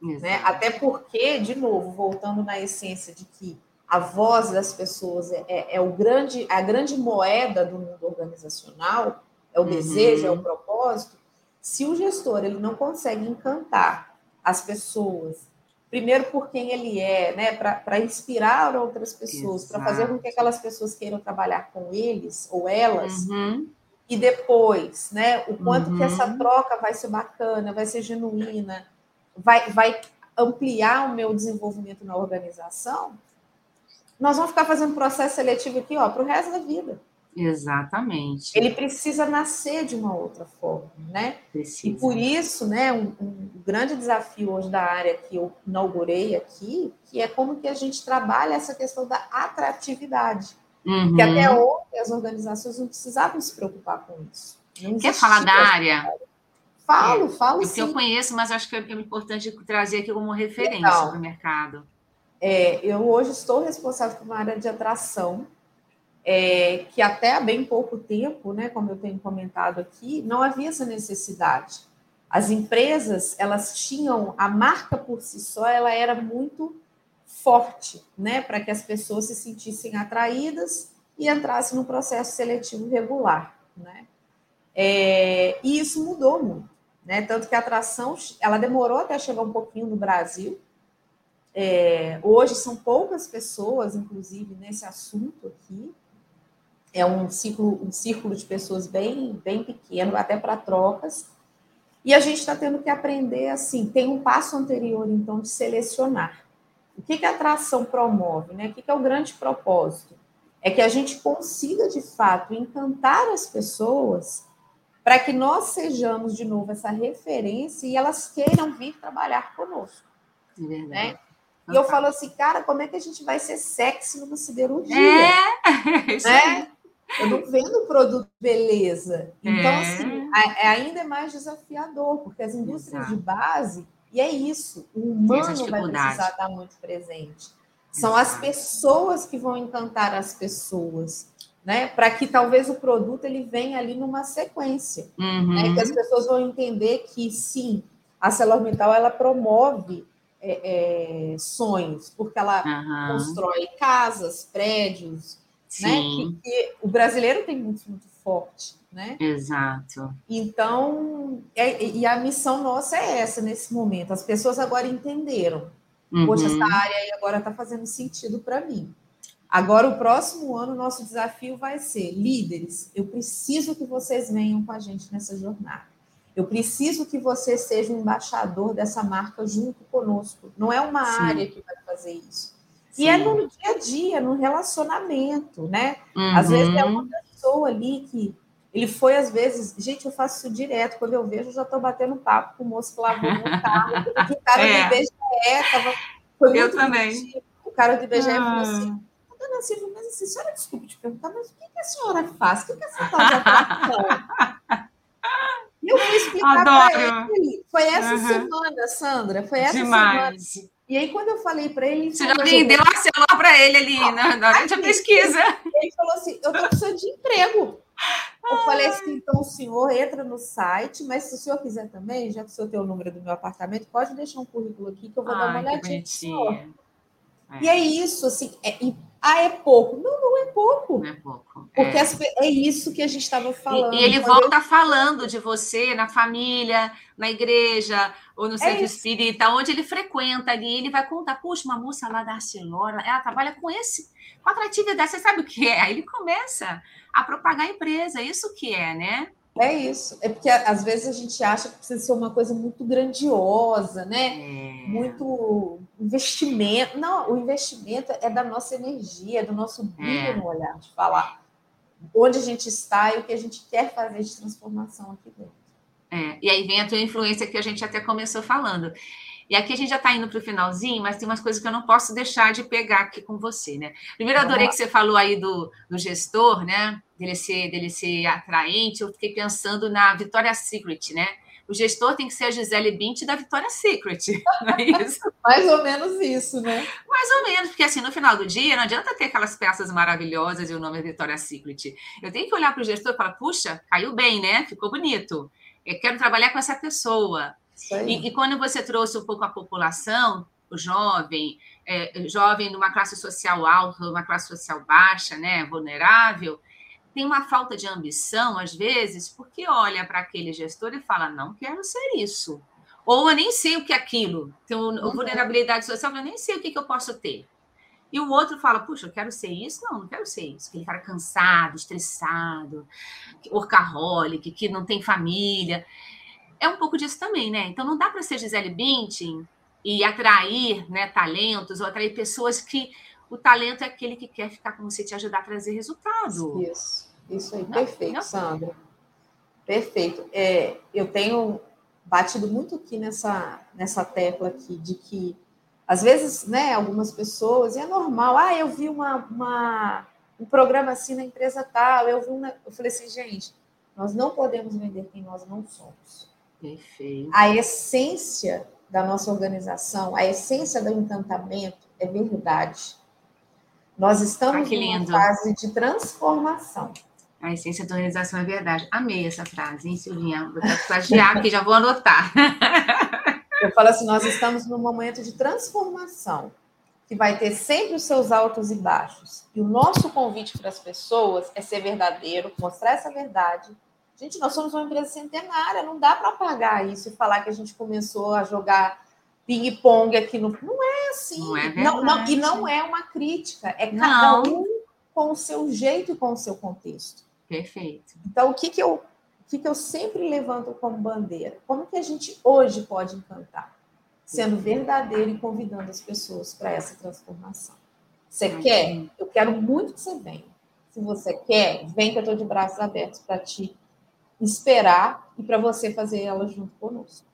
Né? Até porque, de novo, voltando na essência de que a voz das pessoas é, é, é o grande, a grande moeda do mundo organizacional, é o uhum. desejo, é o propósito. Se o gestor ele não consegue encantar as pessoas, primeiro por quem ele é, né, para inspirar outras pessoas, para fazer com que aquelas pessoas queiram trabalhar com eles ou elas, uhum. e depois, né, o quanto uhum. que essa uhum. troca vai ser bacana, vai ser genuína, vai, vai ampliar o meu desenvolvimento na organização, nós vamos ficar fazendo processo seletivo aqui ó, para o resto da vida. Exatamente. Ele precisa nascer de uma outra forma, né? Precisa. E por isso, né, um, um, grande desafio hoje da área que eu inaugurei aqui, que é como que a gente trabalha essa questão da atratividade. Uhum. Que até hoje as organizações não precisavam se preocupar com isso. Quer falar da área? Falo, é, falo sim. eu conheço, mas acho que é importante trazer aqui como referência para o mercado. É, eu hoje estou responsável por uma área de atração, é, que até há bem pouco tempo, né, como eu tenho comentado aqui, não havia essa necessidade. As empresas, elas tinham, a marca por si só, ela era muito forte, né, para que as pessoas se sentissem atraídas e entrassem no processo seletivo regular, né. É, e isso mudou muito. Né? Tanto que a atração, ela demorou até chegar um pouquinho no Brasil. É, hoje são poucas pessoas, inclusive, nesse assunto aqui. É um ciclo, um círculo de pessoas bem, bem pequeno, até para trocas. E a gente está tendo que aprender assim. Tem um passo anterior, então, de selecionar. O que, que a atração promove? Né? O que, que é o grande propósito? É que a gente consiga, de fato, encantar as pessoas para que nós sejamos de novo essa referência e elas queiram vir trabalhar conosco. É verdade. Né? E eu falo assim, cara, como é que a gente vai ser sexy numa siderurgia? É, né? Eu não vendo produto beleza. Então, é. assim, é ainda é mais desafiador, porque as indústrias Exato. de base, e é isso, o humano vai precisar estar muito presente. São Exato. as pessoas que vão encantar as pessoas né? Para que talvez o produto ele venha ali numa sequência, uhum. né? Que as pessoas vão entender que sim, a ArcelorMittal ela promove é, é, sonhos, porque ela uhum. constrói casas, prédios, né? sim. né? Que, que, o brasileiro tem muito, muito forte, né? Exato. Então, é, e a missão nossa é essa nesse momento. As pessoas agora entenderam. Uhum. Poxa, essa área aí agora está fazendo sentido para mim. Agora, o próximo ano, nosso desafio vai ser: líderes, eu preciso que vocês venham com a gente nessa jornada. Eu preciso que você seja um embaixador dessa marca junto conosco. Não é uma Sim. área que vai fazer isso. Sim. E é no dia a dia, no relacionamento, né? Uhum. Às vezes é uma uhum. pessoa ali que ele foi, às vezes, gente, eu faço isso direto. Quando eu vejo, eu já estou batendo papo com o moço que lavou no carro. [laughs] o cara é. do IBGE estava. Eu também. O cara do IBGE ah. falou assim Dona Silvia, mas assim, a senhora, desculpe te perguntar, mas o que, que a senhora faz? O que, que é de atração? E eu fui explicar para ele. Foi essa uhum. semana, Sandra. Foi essa Demais. semana. E aí, quando eu falei para ele. Você já vendeu a celular para ele ali, né? na hora da pesquisa. Ele falou assim: eu estou precisando de emprego. Eu falei assim, então o senhor entra no site, mas se o senhor quiser também, já que o senhor tem o número do meu apartamento, pode deixar um currículo aqui que eu vou Ai, dar uma olhadinha. É. E é isso, assim, é, ah, é pouco. Não, não é pouco. Não é pouco. Porque é, é isso que a gente estava falando. E, e ele volta eu... falando de você na família, na igreja, ou no é centro isso. espírita, onde ele frequenta ali. Ele vai contar, puxa, uma moça lá da Arcelora, ela trabalha com esse, com atratividade. Você sabe o que é? Aí ele começa a propagar a empresa. Isso que é, né? É isso. É porque às vezes a gente acha que precisa ser uma coisa muito grandiosa, né? É. Muito investimento. Não, o investimento é da nossa energia, é do nosso brilho no olhar, de falar onde a gente está e o que a gente quer fazer de transformação aqui dentro. É. E aí vem a tua influência que a gente até começou falando. E aqui a gente já está indo para o finalzinho, mas tem umas coisas que eu não posso deixar de pegar aqui com você, né? Primeiro, adorei que você falou aí do, do gestor, né? Dele ser, dele ser atraente. Eu fiquei pensando na Victoria's Secret, né? O gestor tem que ser a Gisele Bint da Victoria's Secret, [laughs] não é isso? [laughs] Mais ou menos isso, né? Mais ou menos, porque assim, no final do dia, não adianta ter aquelas peças maravilhosas e o nome é Victoria's Secret. Eu tenho que olhar para o gestor e falar, puxa, caiu bem, né? Ficou bonito. Eu quero trabalhar com essa pessoa. E, e, quando você trouxe um pouco a população, o jovem, é, jovem numa classe social alta, numa classe social baixa, né, vulnerável, tem uma falta de ambição, às vezes, porque olha para aquele gestor e fala: não quero ser isso. Ou eu nem sei o que é aquilo. Tem uhum. vulnerabilidade social, eu nem sei o que, que eu posso ter. E o outro fala: puxa, eu quero ser isso? Não, não quero ser isso. Aquele cara cansado, estressado, workaholic, que não tem família é um pouco disso também, né? Então não dá para ser Gisele Bündchen e atrair né, talentos ou atrair pessoas que o talento é aquele que quer ficar com você te ajudar a trazer resultado. Isso, isso aí, não, perfeito, não. Sandra. Perfeito. É, eu tenho batido muito aqui nessa, nessa tecla aqui de que às vezes, né, algumas pessoas, e é normal, ah, eu vi uma, uma um programa assim na empresa tal, eu vi uma, eu falei assim, gente, nós não podemos vender quem nós não somos. Perfeito. A essência da nossa organização, a essência do encantamento é verdade. Nós estamos ah, em fase de transformação. A essência da organização é verdade. Amei essa frase, hein, Silvinha? Vou plagiar aqui, já vou anotar. [laughs] Eu falo assim, nós estamos num momento de transformação, que vai ter sempre os seus altos e baixos. E o nosso convite para as pessoas é ser verdadeiro, mostrar essa verdade, Gente, nós somos uma empresa centenária, não dá para pagar isso e falar que a gente começou a jogar ping-pong aqui no. Não é assim. Não é não, não, e não é uma crítica, é cada não. um com o seu jeito e com o seu contexto. Perfeito. Então, o que, que, eu, o que, que eu sempre levanto como bandeira? Como que a gente hoje pode encantar? Sendo verdadeiro e convidando as pessoas para essa transformação. Você quer? Eu quero muito que você venha. Se você quer, vem que eu estou de braços abertos para te esperar e para você fazer ela junto conosco.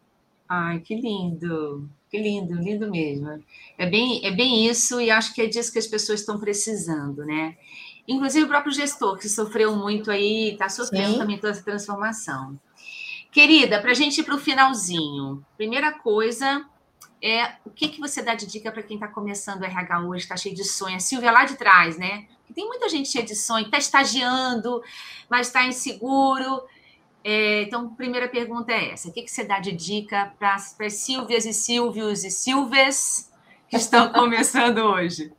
Ai, que lindo, que lindo, lindo mesmo. É bem, é bem isso, e acho que é disso que as pessoas estão precisando, né? Inclusive o próprio gestor, que sofreu muito aí, está sofrendo Sim. também toda essa transformação. Querida, para a gente ir para o finalzinho, primeira coisa é o que, que você dá de dica para quem está começando o RH hoje, está cheio de sonho? A Silvia lá de trás, né? tem muita gente cheia de sonho, está estagiando, mas está inseguro. É, então, primeira pergunta é essa: o que, que você dá de dica para as Silvias e Silvios e Silves que estão [laughs] começando hoje?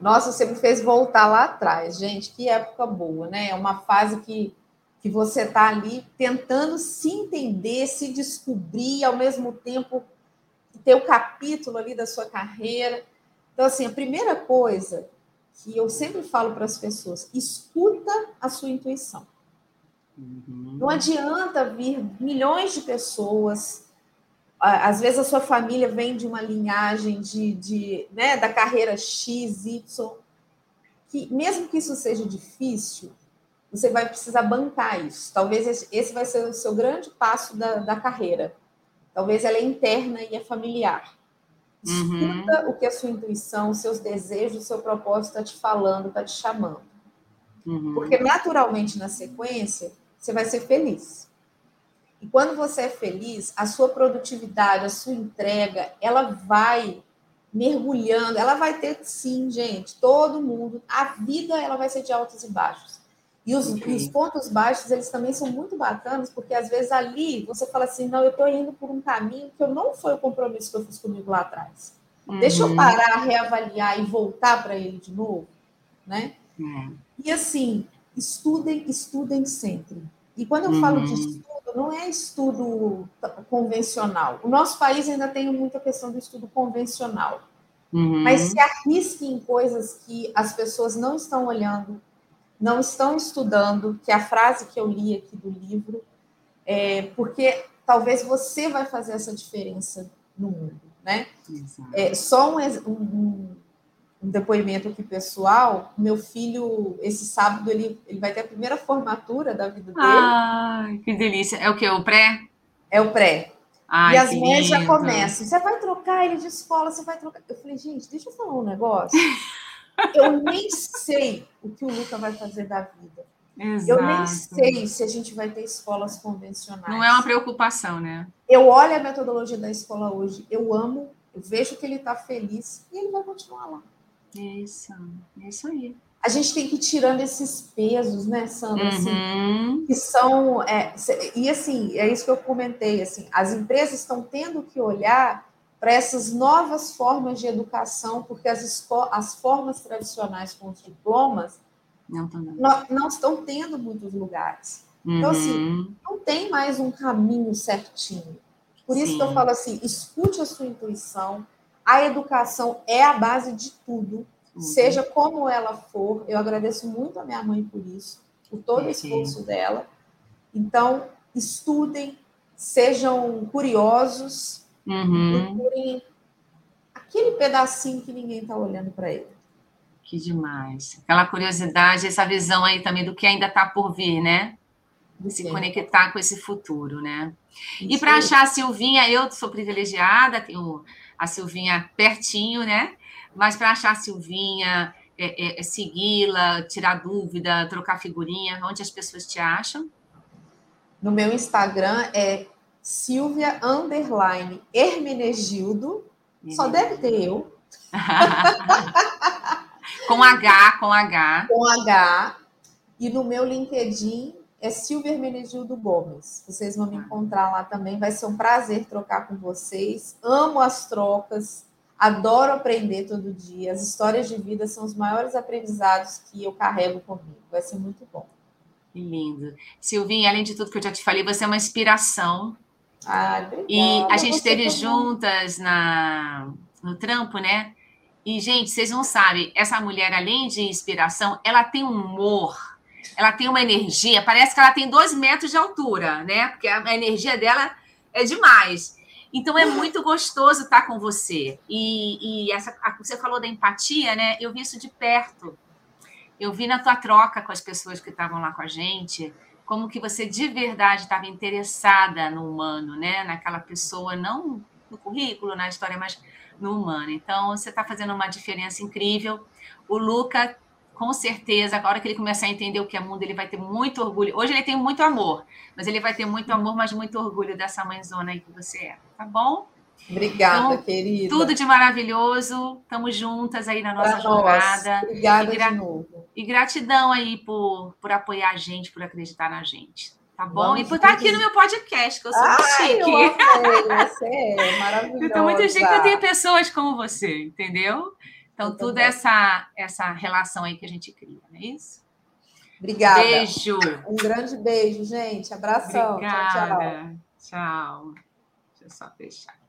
Nossa, você me fez voltar lá atrás, gente. Que época boa, né? É uma fase que, que você está ali tentando se entender, se descobrir, ao mesmo tempo ter o capítulo ali da sua carreira. Então, assim, a primeira coisa que eu sempre falo para as pessoas: escuta a sua intuição. Uhum. Não adianta vir milhões de pessoas. Às vezes a sua família vem de uma linhagem de, de né, da carreira X, Y, que mesmo que isso seja difícil, você vai precisar bancar isso. Talvez esse vai ser o seu grande passo da, da carreira. Talvez ela é interna e é familiar. Uhum. Escuta o que a sua intuição, os seus desejos, o seu propósito está te falando, está te chamando. Uhum. Porque naturalmente na sequência você vai ser feliz. E quando você é feliz, a sua produtividade, a sua entrega, ela vai mergulhando, ela vai ter sim, gente, todo mundo, a vida ela vai ser de altos e baixos. E os, okay. os, pontos baixos, eles também são muito bacanas, porque às vezes ali você fala assim, não, eu estou indo por um caminho que eu não foi o compromisso que eu fiz comigo lá atrás. Uhum. Deixa eu parar, reavaliar e voltar para ele de novo, né? Uhum. E assim, estudem, estudem sempre. E quando eu uhum. falo de uhum. estudo, não é estudo convencional. O nosso país ainda tem muita questão do estudo convencional. Uhum. Mas se arrisque em coisas que as pessoas não estão olhando, não estão estudando, que é a frase que eu li aqui do livro, é, porque talvez você vai fazer essa diferença no mundo, né? É, só um, um, um, depoimento aqui pessoal, meu filho, esse sábado, ele, ele vai ter a primeira formatura da vida dele. Ai, que delícia. É o que? O pré? É o pré. Ai, e as mães já começam. Você vai trocar ele de escola, você vai trocar. Eu falei, gente, deixa eu falar um negócio. [laughs] Eu nem sei o que o Luca vai fazer da vida. Exato. Eu nem sei se a gente vai ter escolas convencionais. Não é uma preocupação, né? Eu olho a metodologia da escola hoje, eu amo, eu vejo que ele está feliz e ele vai continuar lá. Isso, é isso aí. A gente tem que ir tirando esses pesos, né, Sandra? Assim, uhum. Assim, que são. É, e assim, é isso que eu comentei. Assim, as empresas estão tendo que olhar para essas novas formas de educação, porque as, as formas tradicionais com os diplomas não, não, não estão tendo muitos lugares. Uhum. Então, assim, uhum. não tem mais um caminho certinho. Por isso Sim. que eu falo assim: escute a sua intuição. A educação é a base de tudo, uhum. seja como ela for. Eu agradeço muito a minha mãe por isso, por todo o esforço dela. Então, estudem, sejam curiosos, Uhum. Procurem aquele pedacinho que ninguém está olhando para ele. Que demais. Aquela curiosidade, essa visão aí também do que ainda está por vir, né? De se conectar com esse futuro, né? Isso e para achar a Silvinha, eu sou privilegiada, tenho a Silvinha pertinho, né? Mas para achar a Silvinha, é, é, é segui-la, tirar dúvida, trocar figurinha, onde as pessoas te acham? No meu Instagram é Silvia Underline Hermenegildo. Só deve ter eu. [laughs] com H, com H. Com H. E no meu LinkedIn é Silvia Hermenegildo Gomes. Vocês vão me encontrar lá também. Vai ser um prazer trocar com vocês. Amo as trocas. Adoro aprender todo dia. As histórias de vida são os maiores aprendizados que eu carrego comigo. Vai ser muito bom. Que lindo. Silvinha, além de tudo que eu já te falei, você é uma inspiração ah, e a gente esteve juntas na, no trampo, né? E, gente, vocês não sabem, essa mulher, além de inspiração, ela tem um humor, ela tem uma energia, parece que ela tem dois metros de altura, né? Porque a energia dela é demais. Então é muito gostoso estar com você. E, e essa, você falou da empatia, né? Eu vi isso de perto. Eu vi na tua troca com as pessoas que estavam lá com a gente como que você de verdade estava interessada no humano, né? Naquela pessoa, não no currículo, na história, mas no humano. Então, você está fazendo uma diferença incrível. O Luca, com certeza, agora que ele começar a entender o que é mundo, ele vai ter muito orgulho. Hoje ele tem muito amor, mas ele vai ter muito amor, mas muito orgulho dessa mãezona aí que você é, tá bom? Obrigada, então, querida. Tudo de maravilhoso. Estamos juntas aí na nossa pra jornada. Nós. Obrigada e gra... de novo. E gratidão aí por, por apoiar a gente, por acreditar na gente. Tá bom? Vamos e por estar aqui no meu podcast, que eu sou Ai, muito chique. Eu amei, [laughs] você é maravilhosa. Eu tô muito chique que eu tenho pessoas como você, entendeu? Então, eu tudo essa, essa relação aí que a gente cria, não é isso? Obrigada. Beijo. Um grande beijo, gente. Abração. Obrigada. Tchau, tchau. Tchau. Deixa eu só fechar.